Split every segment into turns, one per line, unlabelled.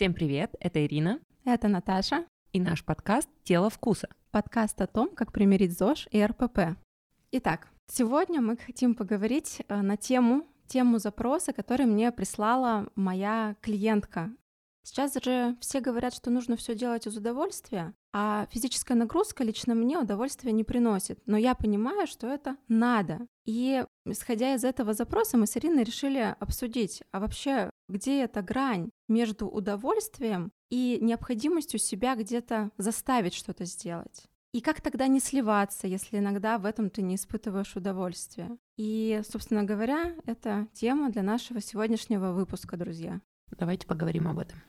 Всем привет, это Ирина.
Это Наташа.
И наш подкаст «Тело вкуса».
Подкаст о том, как примирить ЗОЖ и РПП. Итак, сегодня мы хотим поговорить э, на тему, тему запроса, который мне прислала моя клиентка. Сейчас же все говорят, что нужно все делать из удовольствия, а физическая нагрузка лично мне удовольствия не приносит. Но я понимаю, что это надо. И исходя из этого запроса, мы с Ириной решили обсудить, а вообще где эта грань между удовольствием и необходимостью себя где-то заставить что-то сделать. И как тогда не сливаться, если иногда в этом ты не испытываешь удовольствия? И, собственно говоря, это тема для нашего сегодняшнего выпуска, друзья.
Давайте поговорим об этом.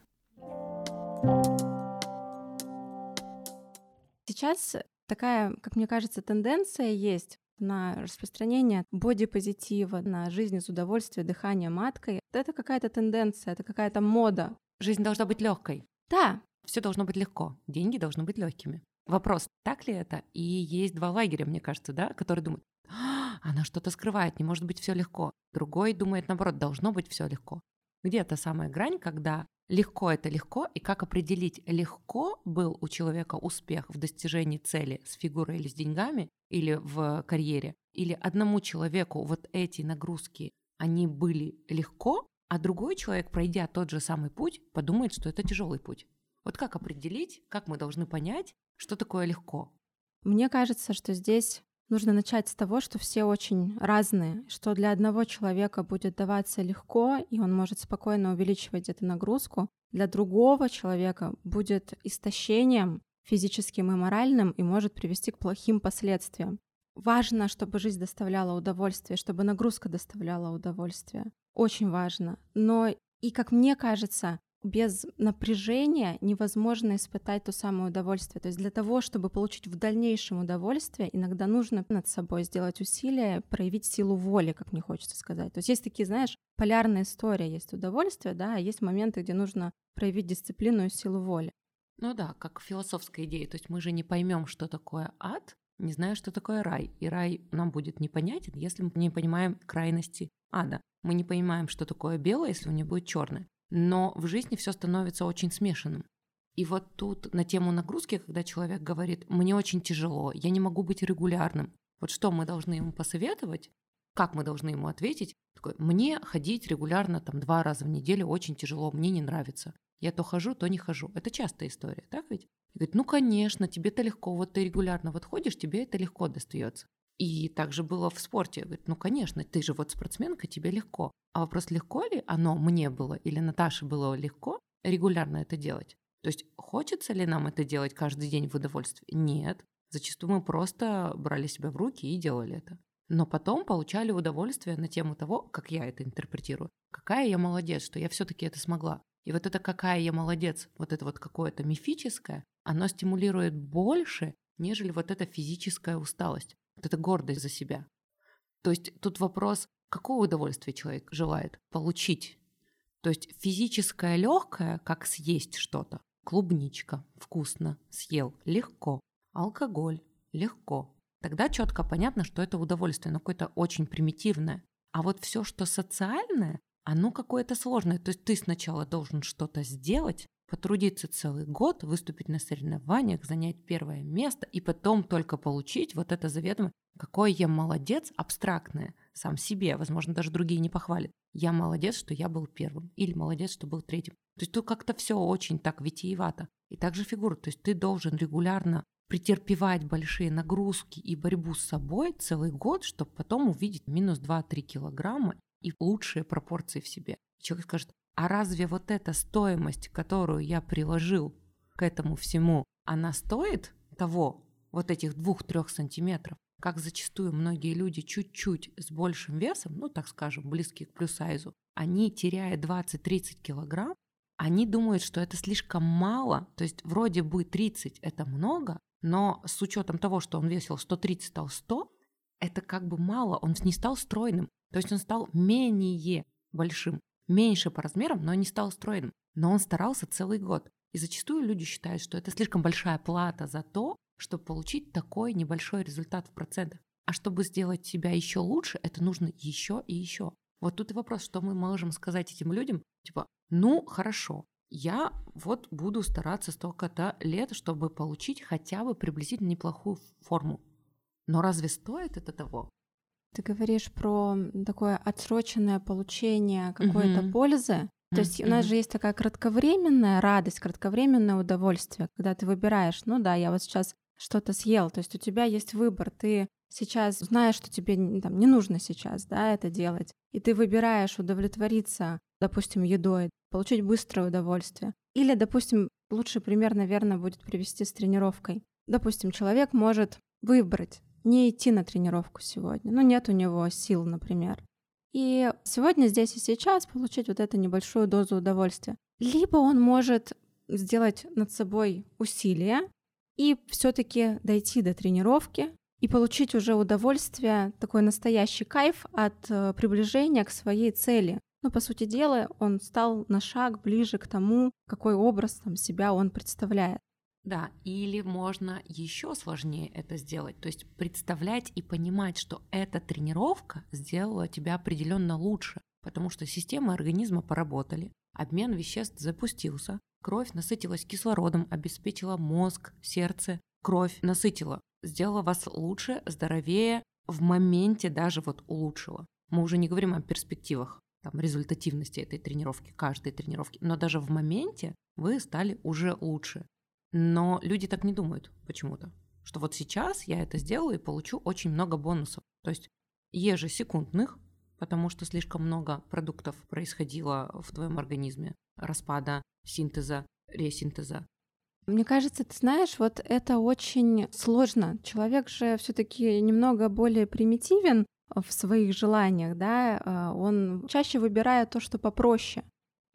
Сейчас такая, как мне кажется, тенденция есть на распространение бодипозитива, на жизнь из удовольствия, дыхание маткой. Это какая-то тенденция, это какая-то мода.
Жизнь должна быть легкой.
Да.
Все должно быть легко. Деньги должны быть легкими. Вопрос, так ли это? И есть два лагеря, мне кажется, да, которые думают, «А, она что-то скрывает, не может быть все легко. Другой думает, наоборот, должно быть все легко. Где та самая грань, когда легко это легко, и как определить, легко был у человека успех в достижении цели с фигурой или с деньгами, или в карьере, или одному человеку вот эти нагрузки, они были легко, а другой человек, пройдя тот же самый путь, подумает, что это тяжелый путь. Вот как определить, как мы должны понять, что такое легко?
Мне кажется, что здесь нужно начать с того, что все очень разные, что для одного человека будет даваться легко, и он может спокойно увеличивать эту нагрузку, для другого человека будет истощением физическим и моральным и может привести к плохим последствиям. Важно, чтобы жизнь доставляла удовольствие, чтобы нагрузка доставляла удовольствие. Очень важно. Но и, как мне кажется, без напряжения невозможно испытать то самое удовольствие. То есть для того, чтобы получить в дальнейшем удовольствие, иногда нужно над собой сделать усилия, проявить силу воли, как мне хочется сказать. То есть есть такие, знаешь, полярная история, есть удовольствие, да, а есть моменты, где нужно проявить дисциплину и силу воли.
Ну да, как философская идея. То есть мы же не поймем, что такое ад, не зная, что такое рай. И рай нам будет непонятен, если мы не понимаем крайности ада. Мы не понимаем, что такое белое, если у него будет черное. Но в жизни все становится очень смешанным. И вот тут на тему нагрузки, когда человек говорит, мне очень тяжело, я не могу быть регулярным, вот что мы должны ему посоветовать, как мы должны ему ответить? Такой, мне ходить регулярно там два раза в неделю очень тяжело, мне не нравится. Я то хожу, то не хожу. Это частая история, так ведь? И говорит, ну конечно, тебе-то легко, вот ты регулярно вот ходишь, тебе это легко достается. И также было в спорте. Говорит, ну, конечно, ты же вот спортсменка, тебе легко. А вопрос, легко ли оно мне было или Наташе было легко регулярно это делать? То есть хочется ли нам это делать каждый день в удовольствие? Нет. Зачастую мы просто брали себя в руки и делали это. Но потом получали удовольствие на тему того, как я это интерпретирую. Какая я молодец, что я все-таки это смогла. И вот это какая я молодец, вот это вот какое-то мифическое, оно стимулирует больше, нежели вот эта физическая усталость. Вот это гордость за себя. То есть тут вопрос, какого удовольствия человек желает получить. То есть физическое легкое, как съесть что-то. Клубничка, вкусно, съел, легко. Алкоголь, легко. Тогда четко понятно, что это удовольствие, но какое-то очень примитивное. А вот все, что социальное, оно какое-то сложное. То есть ты сначала должен что-то сделать, потрудиться целый год, выступить на соревнованиях, занять первое место и потом только получить вот это заведомо, какой я молодец, абстрактное, сам себе, возможно, даже другие не похвалят. Я молодец, что я был первым, или молодец, что был третьим. То есть тут как-то все очень так витиевато. И также фигура, то есть ты должен регулярно претерпевать большие нагрузки и борьбу с собой целый год, чтобы потом увидеть минус 2-3 килограмма и лучшие пропорции в себе. Человек скажет, а разве вот эта стоимость, которую я приложил к этому всему, она стоит того, вот этих двух-трех сантиметров? Как зачастую многие люди чуть-чуть с большим весом, ну так скажем, близкие к плюс-сайзу, они, теряя 20-30 килограмм, они думают, что это слишком мало, то есть вроде бы 30 это много, но с учетом того, что он весил 130, стал 100, это как бы мало, он не стал стройным, то есть он стал менее большим меньше по размерам, но не стал стройным. Но он старался целый год. И зачастую люди считают, что это слишком большая плата за то, чтобы получить такой небольшой результат в процентах. А чтобы сделать себя еще лучше, это нужно еще и еще. Вот тут и вопрос, что мы можем сказать этим людям, типа, ну хорошо, я вот буду стараться столько-то лет, чтобы получить хотя бы приблизительно неплохую форму. Но разве стоит это того?
Ты говоришь про такое отсроченное получение какой-то угу. пользы. То есть у нас же есть такая кратковременная радость, кратковременное удовольствие, когда ты выбираешь, ну да, я вот сейчас что-то съел, то есть у тебя есть выбор, ты сейчас знаешь, что тебе там, не нужно сейчас да, это делать, и ты выбираешь удовлетвориться, допустим, едой, получить быстрое удовольствие. Или, допустим, лучший пример, наверное, будет привести с тренировкой. Допустим, человек может выбрать не идти на тренировку сегодня, ну нет у него сил, например. И сегодня, здесь и сейчас получить вот эту небольшую дозу удовольствия. Либо он может сделать над собой усилие и все-таки дойти до тренировки и получить уже удовольствие, такой настоящий кайф от э, приближения к своей цели. Но, по сути дела, он стал на шаг ближе к тому, какой образ там, себя он представляет.
Да, или можно еще сложнее это сделать, то есть представлять и понимать, что эта тренировка сделала тебя определенно лучше, потому что системы организма поработали, обмен веществ запустился, кровь насытилась кислородом, обеспечила мозг, сердце, кровь насытила, сделала вас лучше, здоровее, в моменте даже вот улучшила. Мы уже не говорим о перспективах, там, результативности этой тренировки, каждой тренировки, но даже в моменте вы стали уже лучше. Но люди так не думают почему-то. Что вот сейчас я это сделаю и получу очень много бонусов. То есть ежесекундных, потому что слишком много продуктов происходило в твоем организме. Распада, синтеза, ресинтеза.
Мне кажется, ты знаешь, вот это очень сложно. Человек же все-таки немного более примитивен в своих желаниях, да, а, он чаще выбирает то, что попроще.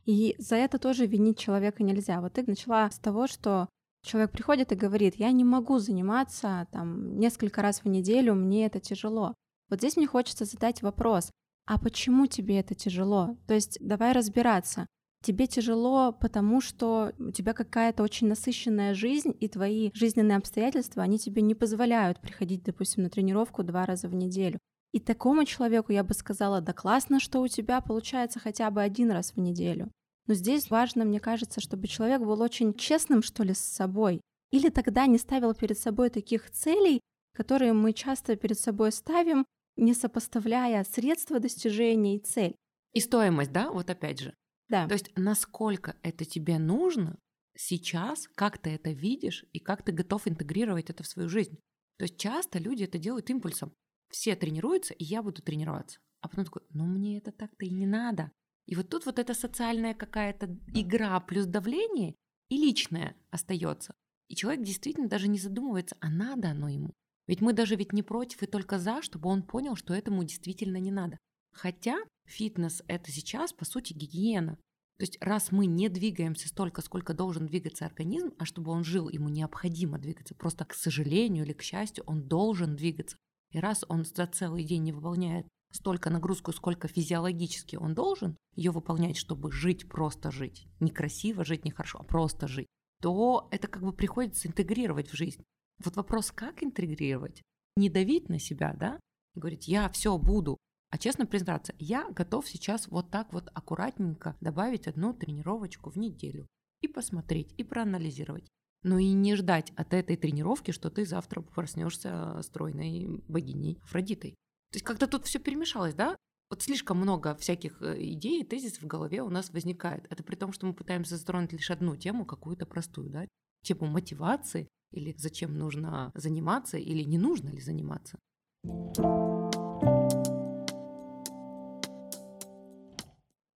И за это тоже винить человека нельзя. Вот ты начала с того, что человек приходит и говорит, я не могу заниматься там несколько раз в неделю, мне это тяжело. Вот здесь мне хочется задать вопрос, а почему тебе это тяжело? То есть давай разбираться. Тебе тяжело, потому что у тебя какая-то очень насыщенная жизнь, и твои жизненные обстоятельства, они тебе не позволяют приходить, допустим, на тренировку два раза в неделю. И такому человеку я бы сказала, да классно, что у тебя получается хотя бы один раз в неделю. Но здесь важно, мне кажется, чтобы человек был очень честным, что ли, с собой. Или тогда не ставил перед собой таких целей, которые мы часто перед собой ставим, не сопоставляя средства достижения и цель.
И стоимость, да, вот опять же.
Да.
То есть насколько это тебе нужно сейчас, как ты это видишь и как ты готов интегрировать это в свою жизнь. То есть часто люди это делают импульсом. Все тренируются, и я буду тренироваться. А потом такой, ну мне это так-то и не надо. И вот тут вот эта социальная какая-то игра плюс давление и личное остается. И человек действительно даже не задумывается, а надо оно ему. Ведь мы даже ведь не против и только за, чтобы он понял, что этому действительно не надо. Хотя фитнес – это сейчас, по сути, гигиена. То есть раз мы не двигаемся столько, сколько должен двигаться организм, а чтобы он жил, ему необходимо двигаться. Просто, к сожалению или к счастью, он должен двигаться. И раз он за целый день не выполняет столько нагрузку, сколько физиологически он должен ее выполнять, чтобы жить, просто жить, не красиво жить, не хорошо, а просто жить, то это как бы приходится интегрировать в жизнь. Вот вопрос, как интегрировать? Не давить на себя, да? И говорить, я все буду, а честно признаться, я готов сейчас вот так вот аккуратненько добавить одну тренировочку в неделю и посмотреть, и проанализировать. Но и не ждать от этой тренировки, что ты завтра проснешься стройной богиней Афродитой. То есть как-то тут все перемешалось, да? Вот слишком много всяких э, идей и тезисов в голове у нас возникает. Это при том, что мы пытаемся затронуть лишь одну тему, какую-то простую, да? Тему мотивации или зачем нужно заниматься или не нужно ли заниматься.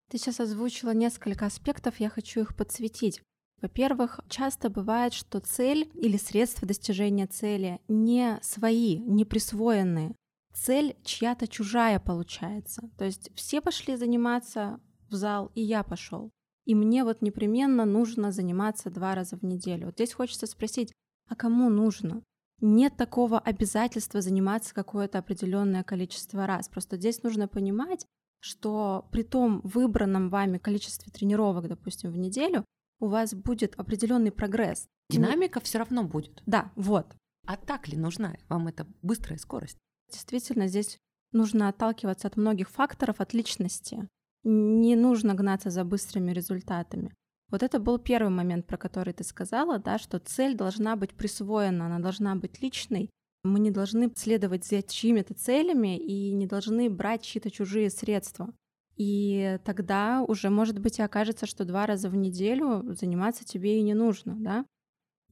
Ты сейчас озвучила несколько аспектов, я хочу их подсветить. Во-первых, часто бывает, что цель или средства достижения цели не свои, не присвоенные цель чья-то чужая получается. То есть все пошли заниматься в зал, и я пошел. И мне вот непременно нужно заниматься два раза в неделю. Вот здесь хочется спросить, а кому нужно? Нет такого обязательства заниматься какое-то определенное количество раз. Просто здесь нужно понимать, что при том выбранном вами количестве тренировок, допустим, в неделю, у вас будет определенный прогресс.
Динамика все равно будет.
Да, вот.
А так ли нужна вам эта быстрая скорость?
Действительно, здесь нужно отталкиваться от многих факторов, от личности. Не нужно гнаться за быстрыми результатами. Вот это был первый момент, про который ты сказала, да, что цель должна быть присвоена, она должна быть личной. Мы не должны следовать за чьими-то целями и не должны брать чьи-то чужие средства. И тогда уже, может быть, и окажется, что два раза в неделю заниматься тебе и не нужно, да?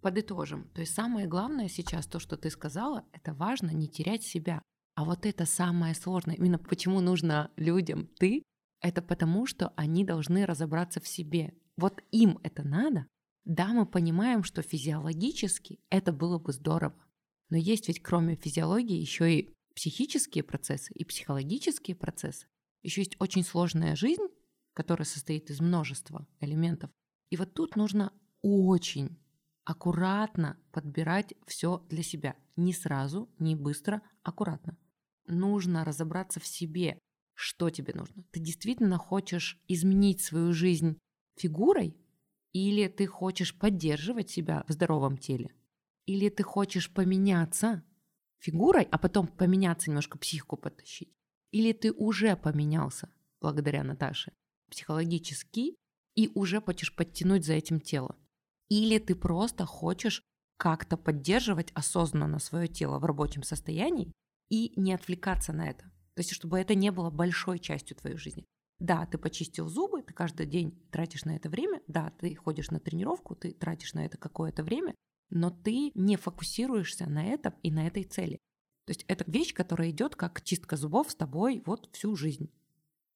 Подытожим. То есть самое главное сейчас, то, что ты сказала, это важно не терять себя. А вот это самое сложное. Именно почему нужно людям ты, это потому, что они должны разобраться в себе. Вот им это надо. Да, мы понимаем, что физиологически это было бы здорово. Но есть ведь кроме физиологии еще и психические процессы и психологические процессы. Еще есть очень сложная жизнь, которая состоит из множества элементов. И вот тут нужно очень аккуратно подбирать все для себя. Не сразу, не быстро, аккуратно. Нужно разобраться в себе, что тебе нужно. Ты действительно хочешь изменить свою жизнь фигурой, или ты хочешь поддерживать себя в здоровом теле, или ты хочешь поменяться фигурой, а потом поменяться немножко психику подтащить. Или ты уже поменялся благодаря Наташе психологически и уже хочешь подтянуть за этим тело. Или ты просто хочешь как-то поддерживать осознанно свое тело в рабочем состоянии и не отвлекаться на это. То есть, чтобы это не было большой частью твоей жизни. Да, ты почистил зубы, ты каждый день тратишь на это время, да, ты ходишь на тренировку, ты тратишь на это какое-то время, но ты не фокусируешься на этом и на этой цели. То есть это вещь, которая идет как чистка зубов с тобой вот всю жизнь.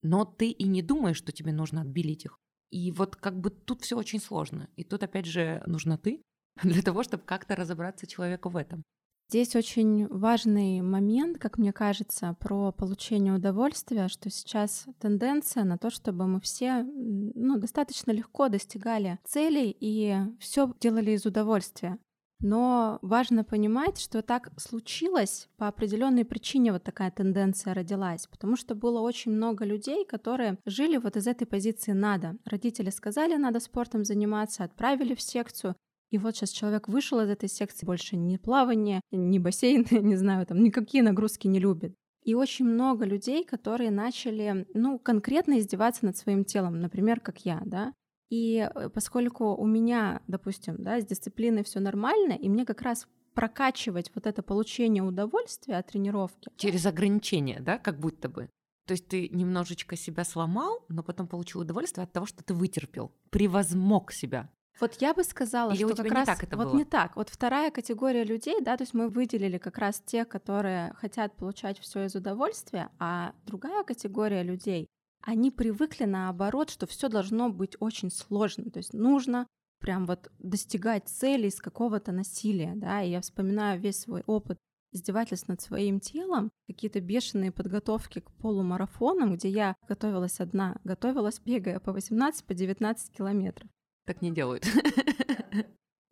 Но ты и не думаешь, что тебе нужно отбелить их. И вот как бы тут все очень сложно. И тут опять же нужна ты для того, чтобы как-то разобраться человеку в этом.
Здесь очень важный момент, как мне кажется, про получение удовольствия, что сейчас тенденция на то, чтобы мы все ну, достаточно легко достигали целей и все делали из удовольствия. Но важно понимать, что так случилось по определенной причине вот такая тенденция родилась, потому что было очень много людей, которые жили вот из этой позиции «надо». Родители сказали, надо спортом заниматься, отправили в секцию, и вот сейчас человек вышел из этой секции, больше ни плавание, ни бассейн, не знаю, там никакие нагрузки не любит. И очень много людей, которые начали, ну, конкретно издеваться над своим телом, например, как я, да. И э, поскольку у меня, допустим, да, с дисциплиной все нормально, и мне как раз прокачивать вот это получение удовольствия от тренировки.
Через ограничения, да, как будто бы. То есть ты немножечко себя сломал, но потом получил удовольствие от того, что ты вытерпел, превозмог себя.
Вот я бы сказала, Или что как раз так это вот было? не так. Вот вторая категория людей, да, то есть мы выделили как раз те, которые хотят получать все из удовольствия, а другая категория людей, они привыкли наоборот, что все должно быть очень сложно. То есть нужно прям вот достигать цели из какого-то насилия, да, и я вспоминаю весь свой опыт издевательств над своим телом, какие-то бешеные подготовки к полумарафонам, где я готовилась одна, готовилась, бегая по 18, по 19 километров.
Так не делают.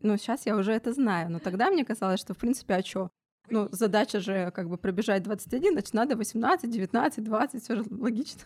Ну, сейчас я уже это знаю, но тогда мне казалось, что, в принципе, а чё? Ну, задача же как бы пробежать 21, значит, надо 18, 19, 20, все же логично.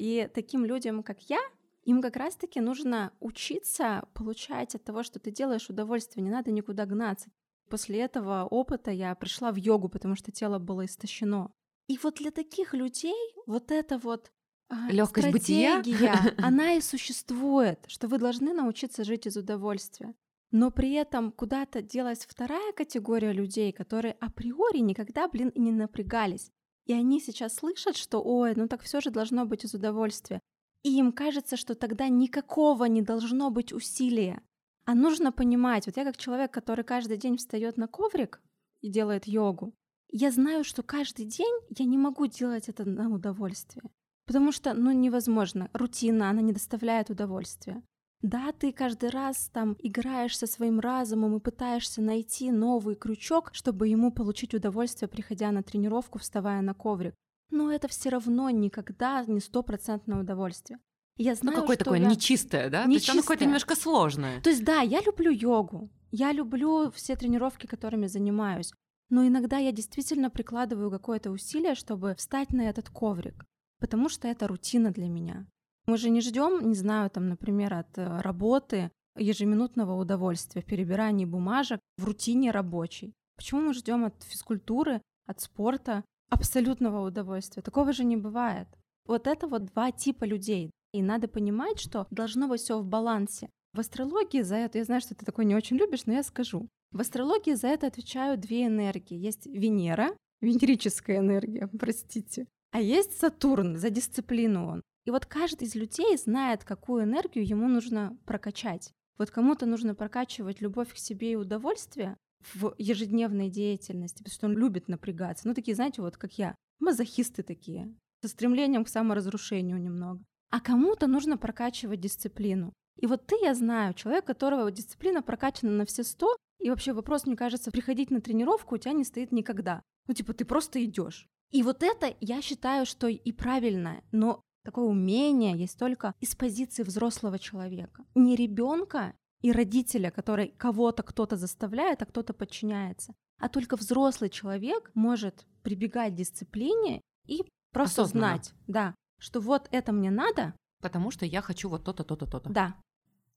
И таким людям, как я, им как раз-таки нужно учиться получать от того, что ты делаешь удовольствие, не надо никуда гнаться. После этого опыта я пришла в йогу, потому что тело было истощено. И вот для таких людей вот это вот
а, легкость стратегия,
бытия, она и существует, что вы должны научиться жить из удовольствия. Но при этом куда-то делась вторая категория людей, которые априори никогда, блин, и не напрягались. И они сейчас слышат, что, ой, ну так все же должно быть из удовольствия. И им кажется, что тогда никакого не должно быть усилия. А нужно понимать, вот я как человек, который каждый день встает на коврик и делает йогу, я знаю, что каждый день я не могу делать это на удовольствие. Потому что, ну, невозможно. Рутина, она не доставляет удовольствия. Да, ты каждый раз там играешь со своим разумом и пытаешься найти новый крючок, чтобы ему получить удовольствие, приходя на тренировку, вставая на коврик. Но это все равно никогда не стопроцентное удовольствие.
Я ну, знаю, ну, какое что такое я... нечистое, да? Нечистое. То есть оно какое-то немножко сложное.
То есть да, я люблю йогу, я люблю все тренировки, которыми занимаюсь, но иногда я действительно прикладываю какое-то усилие, чтобы встать на этот коврик, потому что это рутина для меня. Мы же не ждем, не знаю, там, например, от э, работы ежеминутного удовольствия, перебирания бумажек в рутине рабочей. Почему мы ждем от физкультуры, от спорта абсолютного удовольствия? Такого же не бывает. Вот это вот два типа людей. И надо понимать, что должно быть все в балансе. В астрологии за это, я знаю, что ты такой не очень любишь, но я скажу. В астрологии за это отвечают две энергии. Есть Венера, венерическая энергия, простите, а есть Сатурн, за дисциплину он. И вот каждый из людей знает, какую энергию ему нужно прокачать. Вот кому-то нужно прокачивать любовь к себе и удовольствие в ежедневной деятельности, потому что он любит напрягаться. Ну, такие, знаете, вот как я, мазохисты такие, со стремлением к саморазрушению немного. А кому-то нужно прокачивать дисциплину. И вот ты, я знаю, человек, которого дисциплина прокачана на все сто, и вообще вопрос, мне кажется, приходить на тренировку у тебя не стоит никогда. Ну, типа, ты просто идешь. И вот это, я считаю, что и правильно, но такое умение есть только из позиции взрослого человека. Не ребенка и родителя, который кого-то кто-то заставляет, а кто-то подчиняется. А только взрослый человек может прибегать к дисциплине и просто Осознанно. знать, да, что вот это мне надо.
Потому что я хочу вот то-то, то-то, то-то.
Да.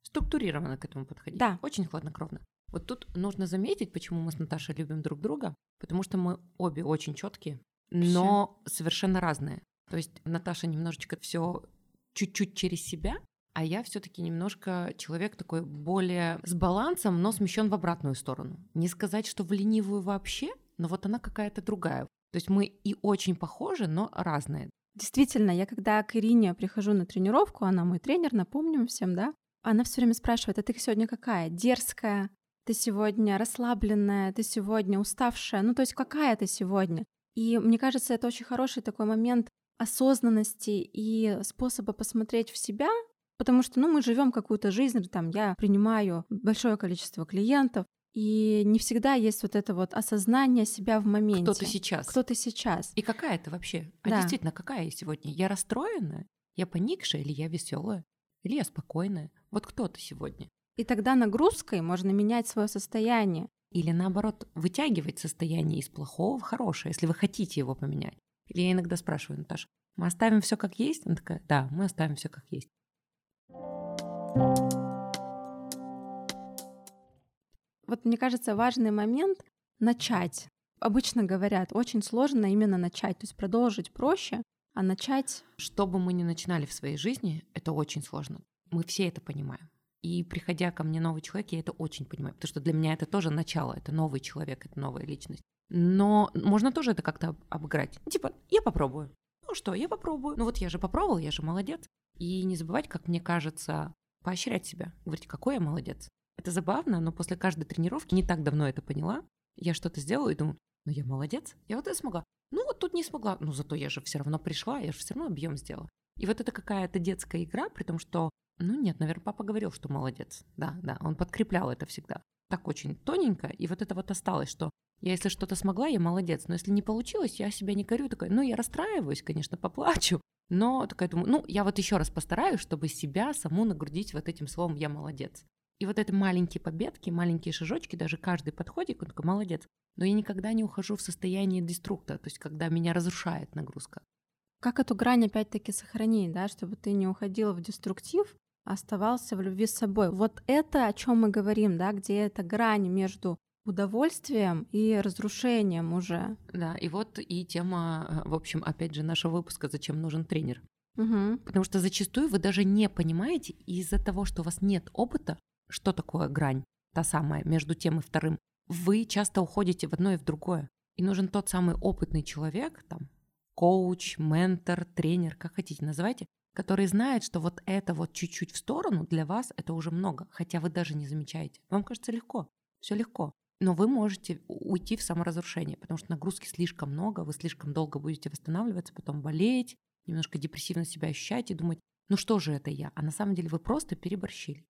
Структурированно к этому подходить.
Да.
Очень хладнокровно. Вот тут нужно заметить, почему мы с Наташей любим друг друга, потому что мы обе очень четкие, но совершенно разные. То есть Наташа немножечко все чуть-чуть через себя, а я все-таки немножко человек такой более с балансом, но смещен в обратную сторону. Не сказать, что в ленивую вообще, но вот она какая-то другая. То есть мы и очень похожи, но разные.
Действительно, я когда к Ирине прихожу на тренировку, она мой тренер, напомним всем, да, она все время спрашивает, а ты сегодня какая? Дерзкая? Ты сегодня расслабленная? Ты сегодня уставшая? Ну, то есть какая ты сегодня? И мне кажется, это очень хороший такой момент осознанности и способа посмотреть в себя, потому что, ну, мы живем какую-то жизнь, там, я принимаю большое количество клиентов, и не всегда есть вот это вот осознание себя в моменте.
Кто ты сейчас.
Кто ты сейчас.
И какая ты вообще? А да. действительно, какая я сегодня? Я расстроенная? Я поникшая или я веселая? Или я спокойная? Вот кто ты сегодня?
И тогда нагрузкой можно менять свое состояние.
Или наоборот, вытягивать состояние из плохого в хорошее, если вы хотите его поменять. Или я иногда спрашиваю, Наташа, мы оставим все как есть? Она такая, да, мы оставим все как есть.
Вот мне кажется, важный момент начать. Обычно говорят, очень сложно именно начать, то есть продолжить проще, а начать...
Что бы мы ни начинали в своей жизни, это очень сложно. Мы все это понимаем. И приходя ко мне новый человек, я это очень понимаю, потому что для меня это тоже начало, это новый человек, это новая личность. Но можно тоже это как-то обыграть. Типа, я попробую. Ну что, я попробую. Ну вот я же попробовал, я же молодец. И не забывать, как мне кажется, поощрять себя. Говорить, какой я молодец. Это забавно, но после каждой тренировки, не так давно это поняла, я что-то сделала и думаю, ну я молодец, я вот это смогла. Ну вот тут не смогла, ну зато я же все равно пришла, я же все равно объем сделала. И вот это какая-то детская игра, при том, что, ну нет, наверное, папа говорил, что молодец. Да, да, он подкреплял это всегда. Так очень тоненько, и вот это вот осталось, что я если что-то смогла, я молодец, но если не получилось, я себя не корю, такая, ну я расстраиваюсь, конечно, поплачу, но такая думаю, ну я вот еще раз постараюсь, чтобы себя саму нагрудить вот этим словом «я молодец». И вот это маленькие победки, маленькие шажочки, даже каждый подходит, он такой молодец. Но я никогда не ухожу в состояние деструкта, то есть когда меня разрушает нагрузка.
Как эту грань опять-таки сохранить, да, чтобы ты не уходила в деструктив, оставался в любви с собой. Вот это, о чем мы говорим, да, где эта грань между удовольствием и разрушением уже.
Да, и вот и тема, э, в общем, опять же, нашего выпуска «Зачем нужен тренер?».
Угу.
Потому что зачастую вы даже не понимаете из-за того, что у вас нет опыта, что такое грань, та самая, между тем и вторым. Вы часто уходите в одно и в другое. И нужен тот самый опытный человек, там, коуч, ментор, тренер, как хотите называйте, который знает, что вот это вот чуть-чуть в сторону для вас это уже много, хотя вы даже не замечаете. Вам кажется легко, все легко. Но вы можете уйти в саморазрушение, потому что нагрузки слишком много, вы слишком долго будете восстанавливаться, потом болеть, немножко депрессивно себя ощущать и думать, ну что же это я? А на самом деле вы просто переборщили.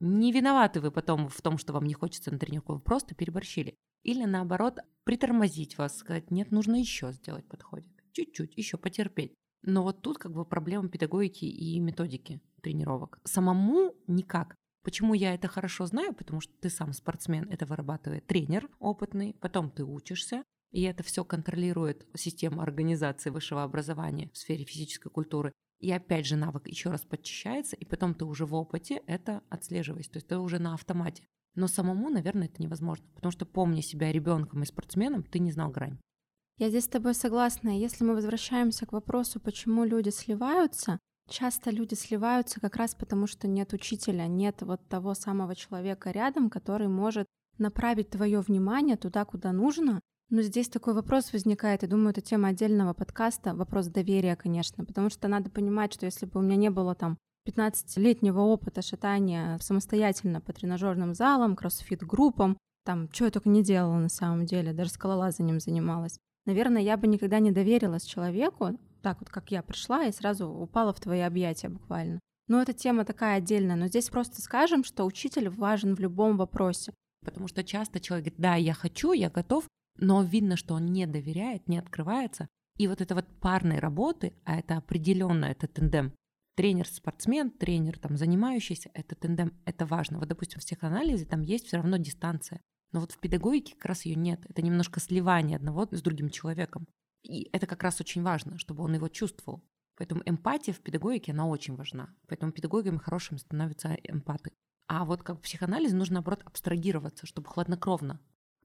Не виноваты вы потом в том, что вам не хочется на тренировку, вы просто переборщили. Или наоборот, притормозить вас, сказать, нет, нужно еще сделать подходик. Чуть-чуть, еще потерпеть. Но вот тут как бы проблема педагогики и методики тренировок. Самому никак. Почему я это хорошо знаю? Потому что ты сам спортсмен, это вырабатывает тренер опытный, потом ты учишься, и это все контролирует система организации высшего образования в сфере физической культуры. И опять же навык еще раз подчищается, и потом ты уже в опыте это отслеживаешь, то есть ты уже на автомате. Но самому, наверное, это невозможно, потому что помня себя ребенком и спортсменом, ты не знал грань.
Я здесь с тобой согласна. Если мы возвращаемся к вопросу, почему люди сливаются, Часто люди сливаются как раз потому, что нет учителя, нет вот того самого человека рядом, который может направить твое внимание туда, куда нужно. Но здесь такой вопрос возникает, и думаю, это тема отдельного подкаста, вопрос доверия, конечно, потому что надо понимать, что если бы у меня не было там 15-летнего опыта шатания самостоятельно по тренажерным залам, кроссфит-группам, там, что я только не делала на самом деле, даже скалолазанием занималась. Наверное, я бы никогда не доверилась человеку, так вот, как я пришла и сразу упала в твои объятия буквально. Но эта тема такая отдельная. Но здесь просто скажем, что учитель важен в любом вопросе.
Потому что часто человек говорит, да, я хочу, я готов, но видно, что он не доверяет, не открывается. И вот это вот парной работы, а это определенно, это тендем, тренер-спортсмен, тренер там занимающийся, это тендем, это важно. Вот, допустим, в психоанализе там есть все равно дистанция. Но вот в педагогике как раз ее нет. Это немножко сливание одного с другим человеком. И это как раз очень важно, чтобы он его чувствовал. Поэтому эмпатия в педагогике, она очень важна. Поэтому педагогами хорошими становятся эмпаты. А вот как в психоанализе нужно, наоборот, абстрагироваться, чтобы хладнокровно.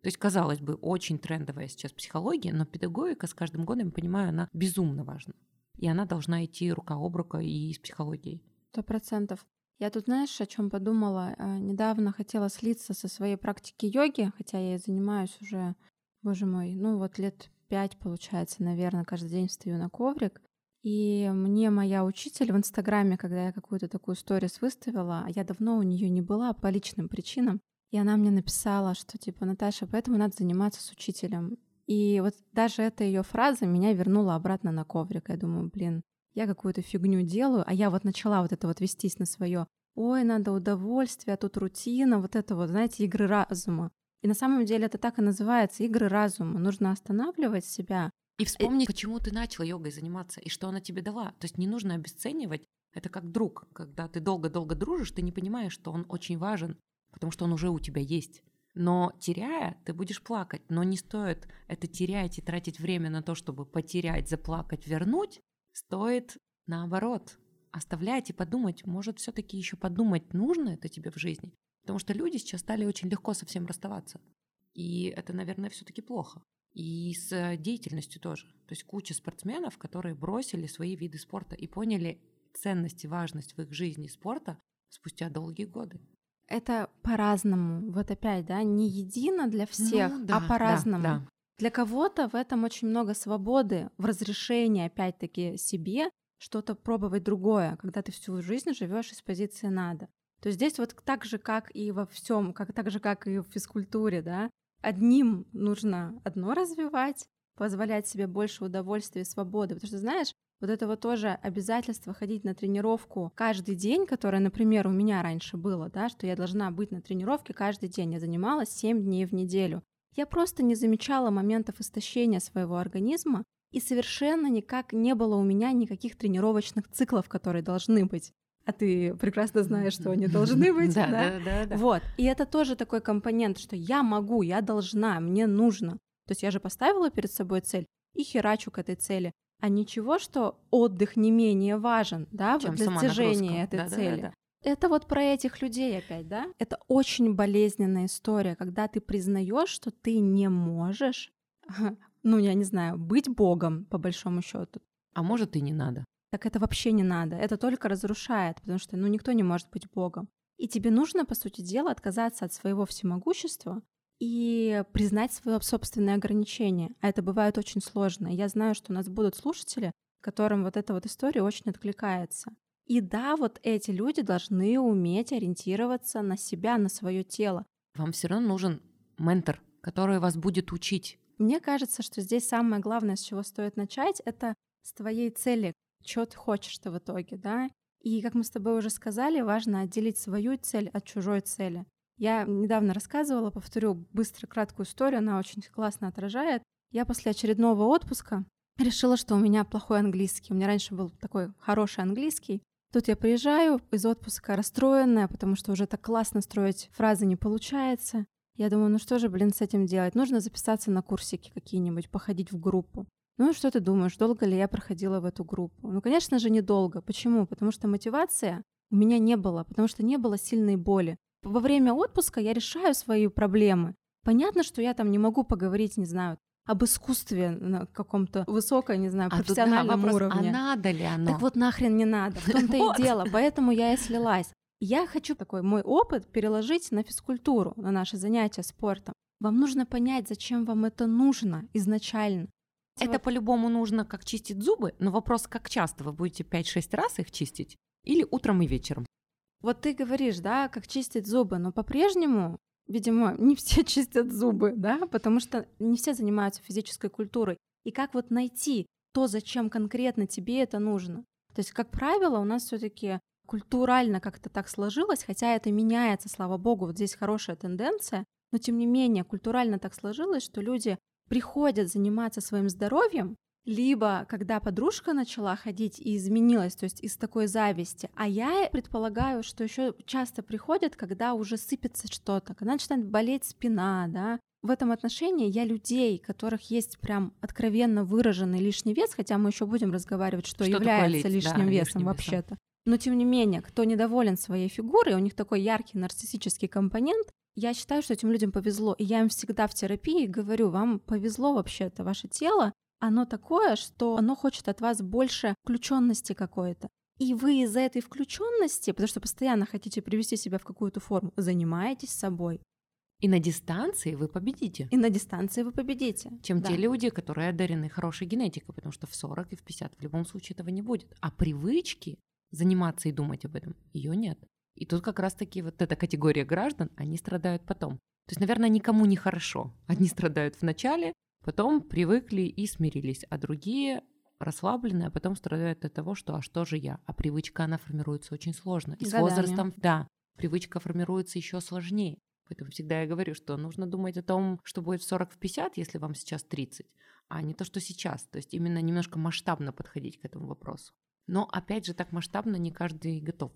То есть, казалось бы, очень трендовая сейчас психология, но педагогика с каждым годом, я понимаю, она безумно важна. И она должна идти рука об руку и с психологией.
Сто процентов. Я тут, знаешь, о чем подумала? Э, недавно хотела слиться со своей практики йоги, хотя я занимаюсь уже, боже мой, ну вот лет пять, получается, наверное, каждый день встаю на коврик. И мне моя учитель в Инстаграме, когда я какую-то такую сторис выставила, а я давно у нее не была по личным причинам, и она мне написала, что типа, Наташа, поэтому надо заниматься с учителем. И вот даже эта ее фраза меня вернула обратно на коврик. Я думаю, блин, я какую-то фигню делаю, а я вот начала вот это вот вестись на свое. Ой, надо удовольствие, а тут рутина, вот это вот, знаете, игры разума. И на самом деле это так и называется игры разума. Нужно останавливать себя.
И вспомнить, почему ты начала йогой заниматься и что она тебе дала. То есть не нужно обесценивать. Это как друг. Когда ты долго-долго дружишь, ты не понимаешь, что он очень важен, потому что он уже у тебя есть. Но теряя, ты будешь плакать. Но не стоит это терять и тратить время на то, чтобы потерять, заплакать, вернуть. Стоит наоборот оставлять и подумать, может, все-таки еще подумать, нужно это тебе в жизни. Потому что люди сейчас стали очень легко со всем расставаться. И это, наверное, все-таки плохо. И с деятельностью тоже. То есть куча спортсменов, которые бросили свои виды спорта и поняли ценность и важность в их жизни спорта спустя долгие годы.
Это по-разному. Вот опять, да, не едино для всех, ну, да, а по-разному. Да, да. Для кого-то в этом очень много свободы, в разрешении, опять-таки, себе что-то пробовать другое, когда ты всю жизнь живешь из позиции надо то здесь вот так же, как и во всем, как так же, как и в физкультуре, да, одним нужно одно развивать, позволять себе больше удовольствия и свободы. Потому что, знаешь, вот это вот тоже обязательство ходить на тренировку каждый день, которое, например, у меня раньше было, да, что я должна быть на тренировке каждый день. Я занималась 7 дней в неделю. Я просто не замечала моментов истощения своего организма, и совершенно никак не было у меня никаких тренировочных циклов, которые должны быть а ты прекрасно знаешь, что они должны быть, да, да? Да, да, Вот. И это тоже такой компонент, что я могу, я должна, мне нужно. То есть я же поставила перед собой цель и херачу к этой цели. А ничего, что отдых не менее важен, да, Чем для достижения этой да, цели. Да, да, да. Это вот про этих людей опять, да? Это очень болезненная история, когда ты признаешь, что ты не можешь, ну, я не знаю, быть Богом, по большому счету.
А может, и не надо
так это вообще не надо. Это только разрушает, потому что ну, никто не может быть Богом. И тебе нужно, по сути дела, отказаться от своего всемогущества и признать свое собственное ограничение. А это бывает очень сложно. Я знаю, что у нас будут слушатели, которым вот эта вот история очень откликается. И да, вот эти люди должны уметь ориентироваться на себя, на свое тело.
Вам все равно нужен ментор, который вас будет учить.
Мне кажется, что здесь самое главное, с чего стоит начать, это с твоей цели, что ты хочешь-то в итоге, да? И, как мы с тобой уже сказали, важно отделить свою цель от чужой цели. Я недавно рассказывала, повторю быстро краткую историю, она очень классно отражает. Я после очередного отпуска решила, что у меня плохой английский. У меня раньше был такой хороший английский. Тут я приезжаю из отпуска расстроенная, потому что уже так классно строить фразы не получается. Я думаю, ну что же, блин, с этим делать? Нужно записаться на курсики какие-нибудь, походить в группу. Ну, что ты думаешь, долго ли я проходила в эту группу? Ну, конечно же, недолго. Почему? Потому что мотивация у меня не было, потому что не было сильной боли. Во время отпуска я решаю свои проблемы. Понятно, что я там не могу поговорить, не знаю, об искусстве на каком-то высоком, не знаю,
А
профессиональном
вопрос,
уровне.
А надо ли оно?
Так вот нахрен не надо, в том-то и дело, поэтому я и слилась. Я хочу такой мой опыт переложить на физкультуру, на наши занятия спортом. Вам нужно понять, зачем вам это нужно изначально.
Это
Вот
по-любому нужно, как чистить зубы, но вопрос, как часто вы будете 5-6 раз их чистить? Или утром и вечером?
Вот ты говоришь, да, как чистить зубы, но по-прежнему, видимо, не все чистят зубы, да, потому что не все занимаются физической культурой. И как вот найти то, зачем конкретно тебе это нужно? То есть, как правило, у нас все таки культурально как-то так сложилось, хотя это меняется, слава богу, вот здесь хорошая тенденция, но тем не менее культурально так сложилось, что люди приходят заниматься своим здоровьем, либо когда подружка начала ходить и изменилась, то есть из такой зависти. А я предполагаю, что еще часто приходят, когда уже сыпется что-то, когда начинает болеть спина, да. В этом отношении я людей, которых есть прям откровенно выраженный лишний вес, хотя мы еще будем разговаривать, что,
Что
является
лить,
лишним
да,
весом
лишним весом.
вообще-то. Но тем не менее, кто недоволен своей фигурой, у них такой яркий нарциссический компонент, я считаю, что этим людям повезло. И я им всегда в терапии говорю, вам повезло вообще-то, ваше тело, оно такое, что оно хочет от вас больше включенности какой-то. И вы из-за этой включенности, потому что постоянно хотите привести себя в какую-то форму, занимаетесь собой.
И на дистанции вы победите.
И на дистанции вы победите.
чем
Да.
те люди, которые одарены хорошей генетикой, потому что в 40 и в 50 в любом случае этого не будет. А привычки заниматься и думать об этом, ее нет. И тут как раз-таки вот эта категория граждан, они страдают потом. То есть, наверное, никому не хорошо. Одни страдают в начале, потом привыкли и смирились, а другие расслабленные, а потом страдают от того, что «а что же я?». А привычка, она формируется очень сложно. И с
Годами.
возрастом, да, привычка формируется еще сложнее. Поэтому всегда я говорю, что нужно думать о том, что будет в 40 в 50, если вам сейчас 30, а не то, что сейчас. То есть именно немножко масштабно подходить к этому вопросу. Но опять же, так масштабно не каждый готов.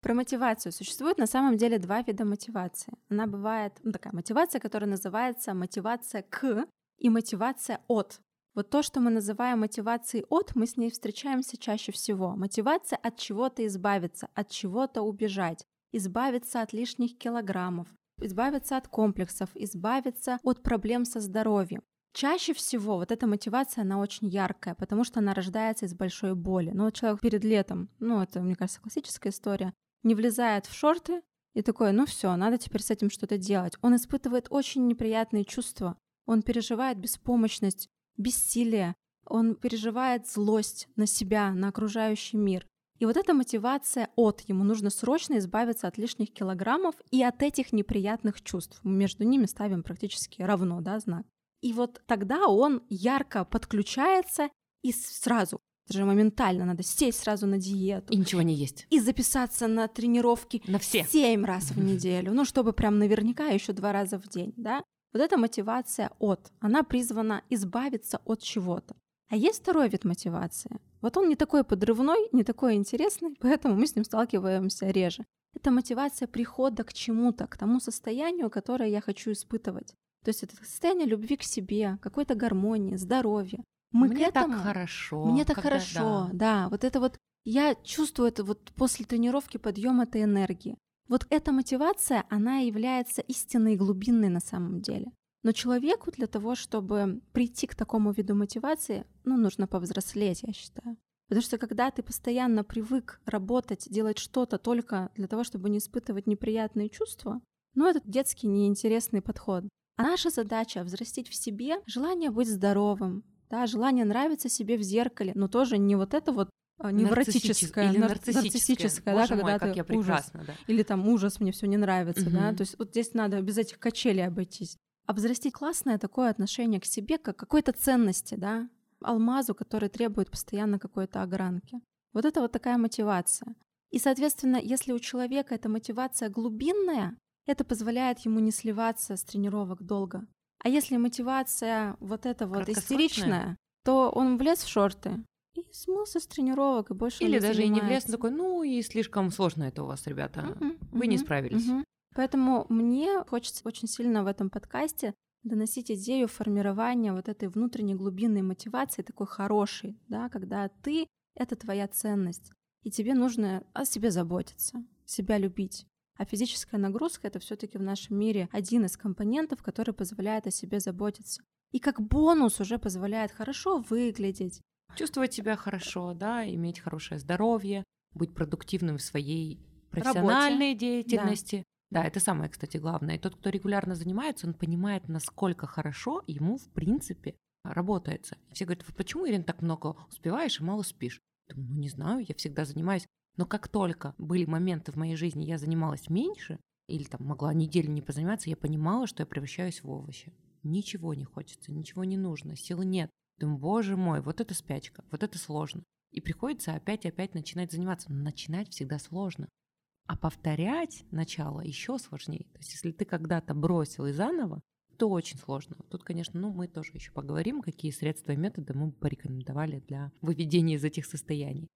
Про мотивацию. Существует на самом деле два вида мотивации. Она бывает, ну, такая мотивация, которая называется мотивация к и мотивация от. Вот то, что мы называем мотивацией от, мы с ней встречаемся чаще всего. Мотивация от чего-то избавиться, от чего-то убежать, избавиться от лишних килограммов, избавиться от комплексов, избавиться от проблем со здоровьем. Чаще всего вот эта мотивация, она очень яркая, потому что она рождается из большой боли. Ну, вот человек перед летом, ну, это, мне кажется, классическая история, не влезает в шорты и такой, ну все, надо теперь с этим что-то делать. Он испытывает очень неприятные чувства. Он переживает беспомощность, бессилие, он переживает злость на себя, на окружающий мир. И вот эта мотивация от, ему нужно срочно избавиться от лишних килограммов и от этих неприятных чувств. Мы между ними ставим практически равно, да, знак. И вот тогда он ярко подключается и сразу, это же моментально, надо сесть сразу на диету
И ничего не есть.
и записаться на тренировки
На все.
семь раз в неделю, ну, чтобы прям наверняка еще два раза в день, да. Вот эта мотивация от, она призвана избавиться от чего-то. А есть второй вид мотивации. Вот он не такой подрывной, не такой интересный, поэтому мы с ним сталкиваемся реже. Это мотивация прихода к чему-то, к тому состоянию, которое я хочу испытывать. То есть это состояние любви к себе, какой-то гармонии, здоровья. Мы
Мне
к этому...
так хорошо.
Мне так
когда-
хорошо,
да.
да. Вот это вот я чувствую это вот после тренировки подъем этой энергии. Вот эта мотивация, она является истинной глубинной на самом деле. Но человеку для того, чтобы прийти к такому виду мотивации, ну, нужно повзрослеть, я считаю. Потому что когда ты постоянно привык работать, делать что-то только для того, чтобы не испытывать неприятные чувства, ну, это детский неинтересный подход. А наша задача взрастить в себе желание быть здоровым, да, желание нравиться себе в зеркале, но тоже не вот это вот невротическое,
Или
нар-
нарциссическое.
нарциссическое, да,
Боже
когда
мой,
ты
как я
ужас,
прекрасна, да.
или там ужас, мне все не нравится, да,
Мгм.
то есть вот здесь надо без этих качелей обойтись. А взрастить классное такое отношение к себе, как какой-то ценности, да, алмазу, который требует постоянно какой-то огранки. Вот это вот такая мотивация. И, соответственно, если у человека эта мотивация глубинная, это позволяет ему не сливаться с тренировок долго. А если мотивация вот эта вот истеричная, то он влез в шорты и смылся с тренировок, и больше
Или даже и не влез,
занимается.
такой, ну и слишком сложно это у вас, ребята.
Мгм,
Вы не
мгм,
справились.
мгм. Поэтому мне хочется очень сильно в этом подкасте доносить идею формирования вот этой внутренней глубинной мотивации, такой хорошей, да, когда ты — это твоя ценность, и тебе нужно о себе заботиться, себя любить. А физическая нагрузка — это все таки в нашем мире один из компонентов, который позволяет о себе заботиться. И как бонус уже позволяет хорошо выглядеть.
Чувствовать себя хорошо, да, иметь хорошее здоровье, быть продуктивным в своей профессиональной Работе. деятельности. Да. да, это самое, кстати, главное. И тот, кто регулярно занимается, он понимает, насколько хорошо ему, в принципе, работается. И все говорят, почему, Ирина, так много успеваешь и мало спишь? Думаю, ну не знаю, я всегда занимаюсь. Но как только были моменты в моей жизни, я занималась меньше, или там могла неделю не позаниматься, я понимала, что я превращаюсь в овощи. Ничего не хочется, ничего не нужно, сил нет. Думаю, боже мой, вот это спячка, вот это сложно. И приходится опять и опять начинать заниматься. Но начинать всегда сложно. А повторять начало еще сложнее. То есть если ты когда-то бросил и заново, то очень сложно. Тут, конечно, ну, мы тоже еще поговорим, какие средства и методы мы бы порекомендовали для выведения из этих состояний.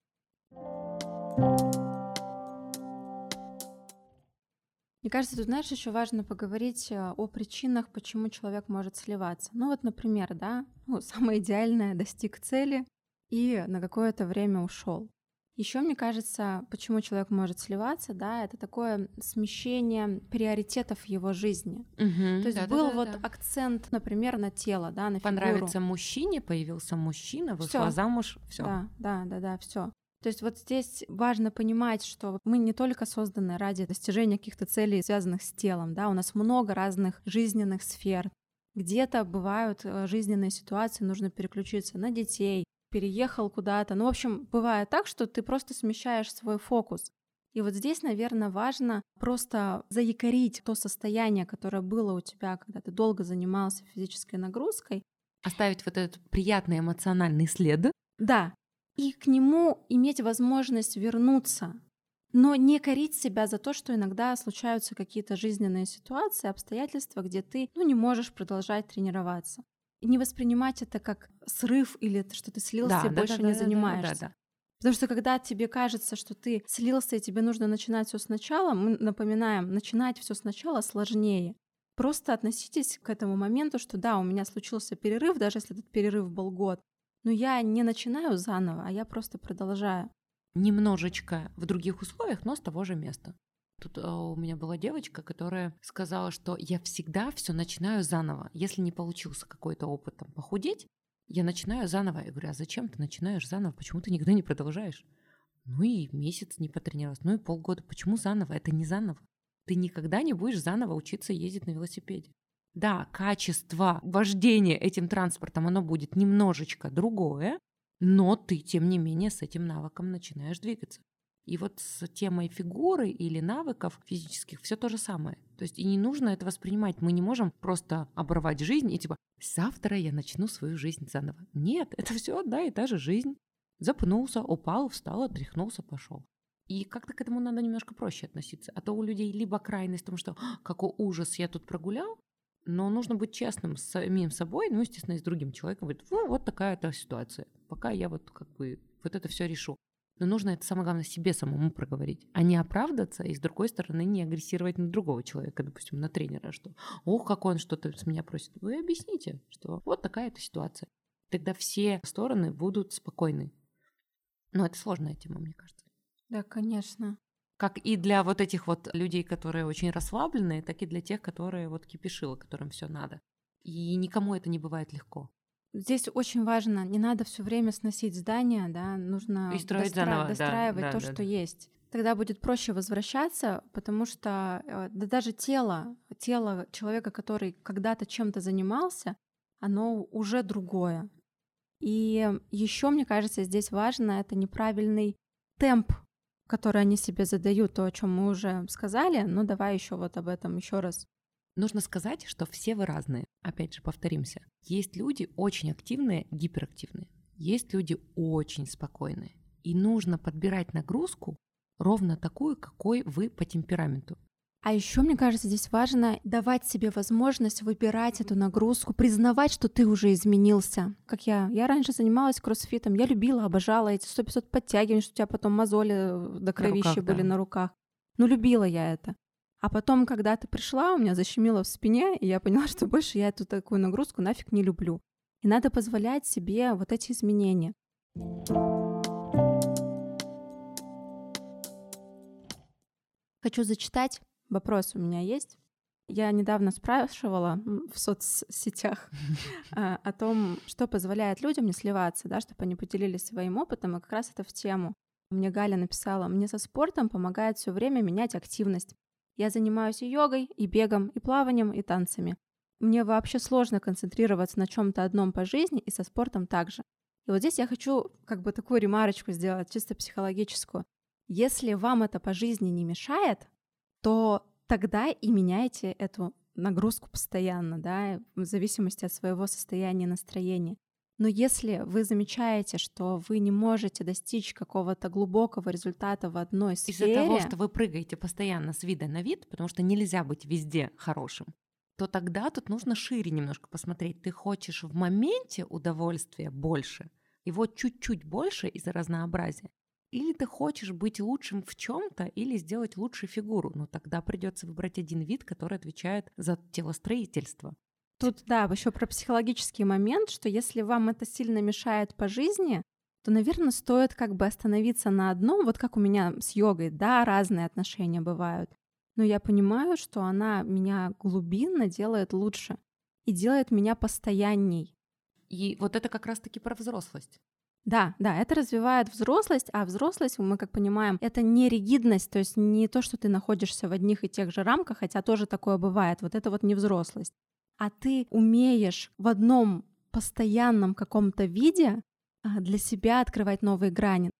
Мне кажется, тут, знаешь, еще важно поговорить э, о причинах, почему человек может сливаться. Ну вот, например, да, ну, самое идеальное достиг цели и на какое-то время ушел. Еще мне кажется, почему человек может сливаться, да, это такое смещение приоритетов его жизни.
Угу,
То есть
да,
был
да, да,
вот
да.
акцент, например, на тело, да, на
Понравится
фигуру.
мужчине, появился мужчина, вышла
Всё.
замуж, все.
Да, да, да, да, все. То есть вот здесь важно понимать, что мы не только созданы ради достижения каких-то целей, связанных с телом, да, у нас много разных жизненных сфер. Где-то бывают э, жизненные ситуации, нужно переключиться на детей, переехал куда-то. Ну, в общем, бывает так, что ты просто смещаешь свой фокус. И вот здесь, наверное, важно просто заякорить то состояние, которое было у тебя, когда ты долго занимался физической нагрузкой.
Оставить вот этот приятный эмоциональный след.
Да, и к нему иметь возможность вернуться, но не корить себя за то, что иногда случаются какие-то жизненные ситуации, обстоятельства, где ты ну, не можешь продолжать тренироваться. И не воспринимать это как срыв или что ты слился
Да,
и
да,
больше
да,
не
да, да,
занимаешься.
да, да.
Потому что когда тебе кажется, что ты слился и тебе нужно начинать все сначала, мы напоминаем, начинать все сначала сложнее. Просто относитесь к этому моменту, что да, у меня случился перерыв, даже если этот перерыв был год, но я не начинаю заново, а я просто продолжаю.
Немножечко в других условиях, но с того же места. Тут э, у меня была девочка, которая сказала, что я всегда все начинаю заново. Если не получился какой-то опыт там, похудеть, я начинаю заново. Я говорю, а зачем ты начинаешь заново? Почему ты никогда не продолжаешь? Ну и месяц не потренировалась, ну и полгода. Почему заново? Это не заново. Ты никогда не будешь заново учиться ездить на велосипеде. Да, качество вождения этим транспортом, оно будет немножечко другое, но ты, тем не менее, с этим навыком начинаешь двигаться. И вот с темой фигуры или навыков физических все то же самое. То есть и не нужно это воспринимать. Мы не можем просто оборвать жизнь и типа завтра я начну свою жизнь заново. Нет, это все одна и та же жизнь. Запнулся, упал, встал, отряхнулся, пошел. И как-то к этому надо немножко проще относиться. А то у людей либо крайность в том, что «А, какой ужас, я тут прогулял, но нужно быть честным с самим собой, ну, естественно, и с другим человеком. Говорит, ну, вот такая-то ситуация. Пока я вот как бы вот это все решу. Но нужно это самое главное себе самому проговорить, а не оправдаться и, с другой стороны, не агрессировать на другого человека, допустим, на тренера, что «Ох, как он что-то с меня просит». Вы объясните, что вот такая-то ситуация. Тогда все стороны будут спокойны. Но это сложная тема, мне кажется.
Да, конечно.
Как и для вот этих вот людей, которые очень расслабленные, так и для тех, которые вот кипишило, которым все надо. И никому это не бывает легко.
Здесь очень важно, не надо все время сносить здание, да, нужно
И строить
достра-
заново,
достраивать
да,
то,
да,
что
да.
есть. Тогда будет проще возвращаться, потому что э, да даже тело, тело человека, который когда-то чем-то занимался, оно уже другое. И еще, мне кажется, здесь важно это неправильный темп, который они себе задают, то, о чем мы уже сказали. Ну, давай еще вот об этом еще раз.
Нужно сказать, что все вы разные. Опять же, повторимся. Есть люди очень активные, гиперактивные. Есть люди очень спокойные. И нужно подбирать нагрузку ровно такую, какой вы по темпераменту.
А еще, мне кажется, здесь важно давать себе возможность выбирать эту нагрузку, признавать, что ты уже изменился. Как я. Я раньше занималась кроссфитом, я любила, обожала эти 100-500 подтягиваний, что у тебя потом мозоли до кровищи
руках,
были
да.
на руках. Ну, любила я это. А потом, когда ты пришла, у меня защемило в спине, и я поняла, что больше я эту такую нагрузку нафиг не люблю. И надо позволять себе вот эти изменения. Хочу зачитать. Вопрос у меня есть. Я недавно спрашивала в соцсетях а, о том, что позволяет людям не сливаться, да, чтобы они поделились своим опытом, и как раз это в тему. Мне Галя написала, мне со спортом помогает все время менять активность. Я занимаюсь и йогой, и бегом, и плаванием, и танцами. Мне вообще сложно концентрироваться на чем-то одном по жизни, и со спортом также. И вот здесь я хочу как бы такую ремарочку сделать, чисто психологическую. Если вам это по жизни не мешает, то тогда и меняйте эту нагрузку постоянно, да, в зависимости от своего состояния настроения. Но если вы замечаете, что вы не можете достичь какого-то глубокого результата в одной сфере...
Из-за того, что вы прыгаете постоянно с вида на вид, потому что нельзя быть везде хорошим, то тогда тут нужно шире немножко посмотреть. Ты хочешь в моменте удовольствия больше, его чуть-чуть больше из-за разнообразия, или ты хочешь быть лучшим в чем-то, или сделать лучшую фигуру. Но тогда придется выбрать один вид, который отвечает за телостроительство.
Тут, да, еще про психологический момент, что если вам это сильно мешает по жизни, то, наверное, стоит как бы остановиться на одном, вот как у меня с йогой, да, разные отношения бывают. Но я понимаю, что она меня глубинно делает лучше и делает меня постоянней.
И вот это как раз-таки про взрослость.
Да, да, это развивает взрослость, а взрослость, мы как понимаем, это не ригидность, то есть не то, что ты находишься в одних и тех же рамках, хотя тоже такое бывает, вот это вот не взрослость. А ты умеешь в одном постоянном каком-то виде а, для себя открывать новые грани.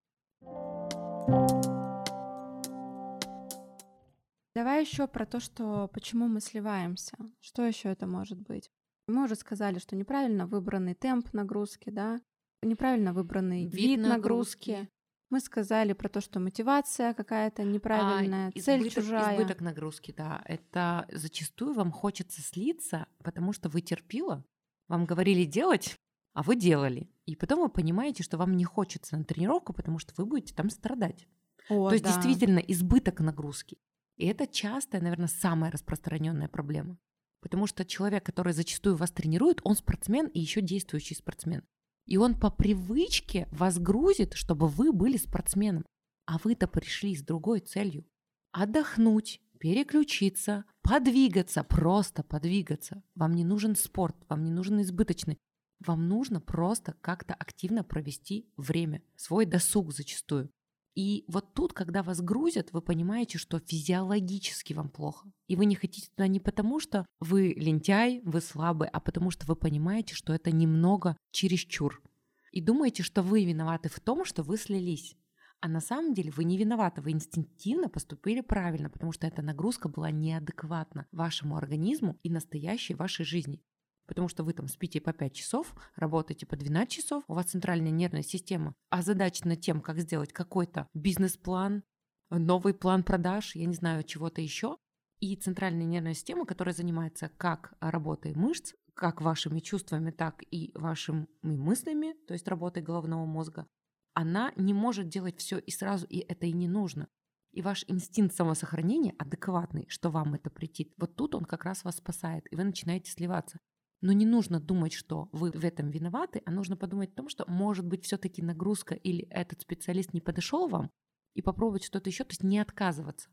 Давай еще про то, что почему мы сливаемся. Что еще это может быть? Мы уже сказали, что неправильно выбранный темп нагрузки, да, неправильно выбранный вид, вид нагрузки. нагрузки. Мы сказали про то, что мотивация какая-то неправильная, а, цель избыток, чужая.
Избыток нагрузки, да. Это зачастую вам хочется слиться, потому что вы терпила, вам говорили делать, а вы делали. И потом вы понимаете, что вам не хочется на тренировку, потому что вы будете там страдать. О, То есть да. действительно избыток нагрузки. И это частая, наверное, самая распространенная проблема. Потому что человек, который зачастую вас тренирует, он спортсмен и еще действующий спортсмен. И он по привычке вас грузит, чтобы вы были спортсменом. А вы-то пришли с другой целью. Отдохнуть, переключиться, подвигаться, просто подвигаться. Вам не нужен спорт, вам не нужен избыточный. Вам нужно просто как-то активно провести время, свой досуг зачастую. И вот тут, когда вас грузят, вы понимаете, что физиологически вам плохо. И вы не хотите туда не потому, что вы лентяй, вы слабый, а потому что вы понимаете, что это немного чересчур. И думаете, что вы виноваты в том, что вы слились. А на самом деле вы не виноваты, вы инстинктивно поступили правильно, потому что эта нагрузка была неадекватна вашему организму и настоящей вашей жизни потому что вы там спите по 5 часов, работаете по 12 часов, у вас центральная нервная система озадачена тем, как сделать какой-то бизнес-план, новый план продаж, я не знаю, чего-то еще. И центральная нервная система, которая занимается как работой мышц, как вашими чувствами, так и вашими мыслями, то есть работой головного мозга, она не может делать все и сразу, и это и не нужно. И ваш инстинкт самосохранения адекватный, что вам это претит. Вот тут он как раз вас спасает, и вы начинаете сливаться. Но не нужно думать, что вы в этом виноваты, а нужно подумать о том, что может быть все-таки нагрузка или этот специалист не подошел вам, и попробовать что-то еще, то есть не отказываться.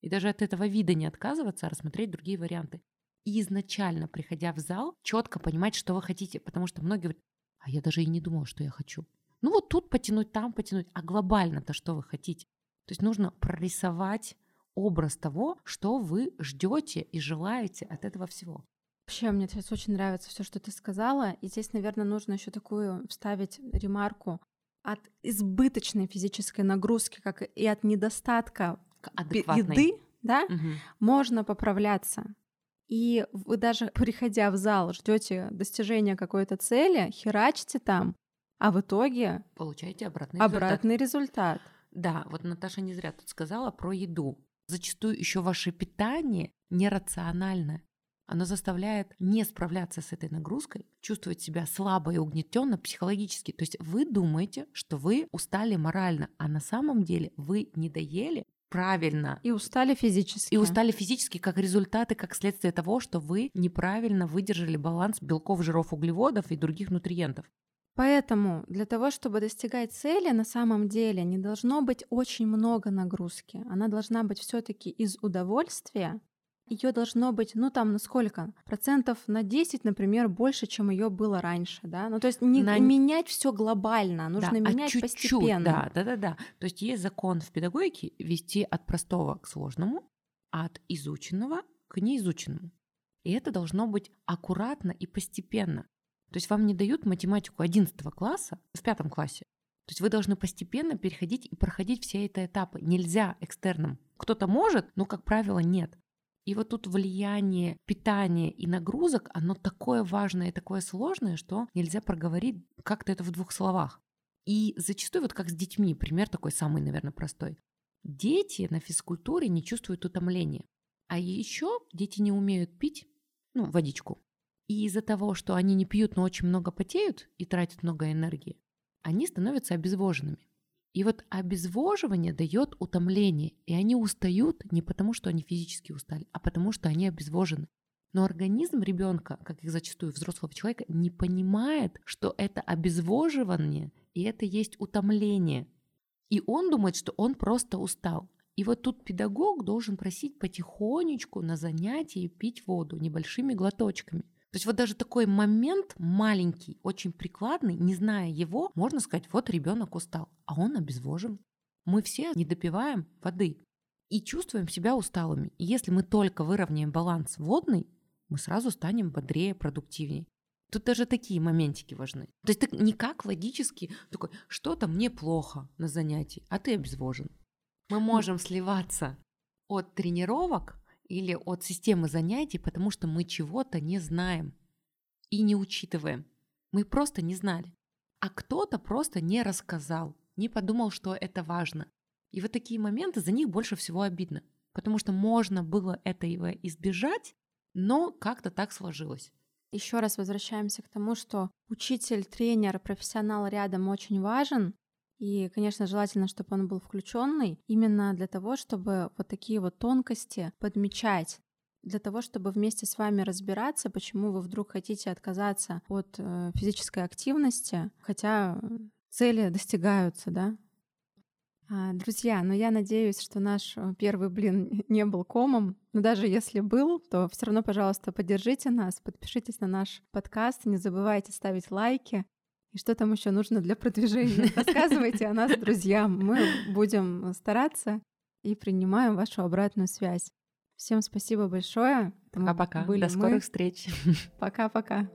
И даже от этого вида не отказываться, а рассмотреть другие варианты. И изначально, приходя в зал, четко понимать, что вы хотите, потому что многие говорят, а я даже и не думала, что я хочу. Ну вот тут потянуть, там потянуть, а глобально-то что вы хотите? То есть нужно прорисовать образ того, что вы ждете и желаете от этого всего.
Вообще, мне сейчас очень нравится все, что ты сказала. И здесь, наверное, нужно еще такую вставить ремарку. От избыточной физической нагрузки, как и от недостатка еды, да, угу. можно поправляться. И вы даже, приходя в зал, ждете достижения какой-то цели, херачите там, а в итоге
получаете обратный,
обратный результат. результат.
Да, вот Наташа не зря тут сказала про еду. Зачастую еще ваше питание нерациональное. Оно заставляет не справляться с этой нагрузкой, чувствовать себя слабо и угнетенно психологически. То есть вы думаете, что вы устали морально, а на самом деле вы не доели правильно.
И устали физически.
И устали физически как результаты, как следствие того, что вы неправильно выдержали баланс белков, жиров, углеводов и других нутриентов.
Поэтому для того, чтобы достигать цели, на самом деле не должно быть очень много нагрузки. Она должна быть все-таки из удовольствия ее должно быть, ну там на сколько? Процентов на 10, например, больше, чем ее было раньше, да? Ну то есть не на... менять все глобально, нужно да, менять а чуть-чуть, постепенно.
Да, да, да, да. То есть есть закон в педагогике вести от простого к сложному, от изученного к неизученному. И это должно быть аккуратно и постепенно. То есть вам не дают математику 11 класса в пятом классе. То есть вы должны постепенно переходить и проходить все эти этапы. Нельзя экстерном. Кто-то может, но, как правило, нет. И вот тут влияние питания и нагрузок, оно такое важное и такое сложное, что нельзя проговорить как-то это в двух словах. И зачастую, вот как с детьми, пример такой самый, наверное, простой. Дети на физкультуре не чувствуют утомления. А еще дети не умеют пить, ну, водичку. И из-за того, что они не пьют, но очень много потеют и тратят много энергии, они становятся обезвоженными. И вот обезвоживание дает утомление, и они устают не потому, что они физически устали, а потому, что они обезвожены. Но организм ребенка, как и зачастую взрослого человека, не понимает, что это обезвоживание и это есть утомление. И он думает, что он просто устал. И вот тут педагог должен просить потихонечку на занятии пить воду небольшими глоточками. То есть вот даже такой момент маленький, очень прикладный, не зная его, можно сказать, вот ребенок устал, а он обезвожен. Мы все не допиваем воды и чувствуем себя усталыми. И если мы только выровняем баланс водный, мы сразу станем бодрее, продуктивнее. Тут даже такие моментики важны. То есть ты никак логически такой, что-то мне плохо на занятии, а ты обезвожен. Мы можем сливаться от тренировок или от системы занятий, потому что мы чего-то не знаем и не учитываем. Мы просто не знали. А кто-то просто не рассказал, не подумал, что это важно. И вот такие моменты, за них больше всего обидно. Потому что можно было этого избежать, но как-то так сложилось.
Еще раз возвращаемся к тому, что учитель, тренер, профессионал рядом очень важен, и, конечно, желательно, чтобы он был включенный именно для того, чтобы вот такие вот тонкости подмечать. Для того, чтобы вместе с вами разбираться, почему вы вдруг хотите отказаться от э, физической активности, хотя цели достигаются, да. А, друзья, ну я надеюсь, что наш э, первый блин не был комом, но даже если был, то все равно, пожалуйста, поддержите нас, подпишитесь на наш подкаст, не забывайте ставить лайки, и что там еще нужно для продвижения? Рассказывайте о нас друзьям. Мы будем стараться и принимаем вашу обратную связь. Всем спасибо большое.
Пока-пока. До скорых встреч.
Пока-пока.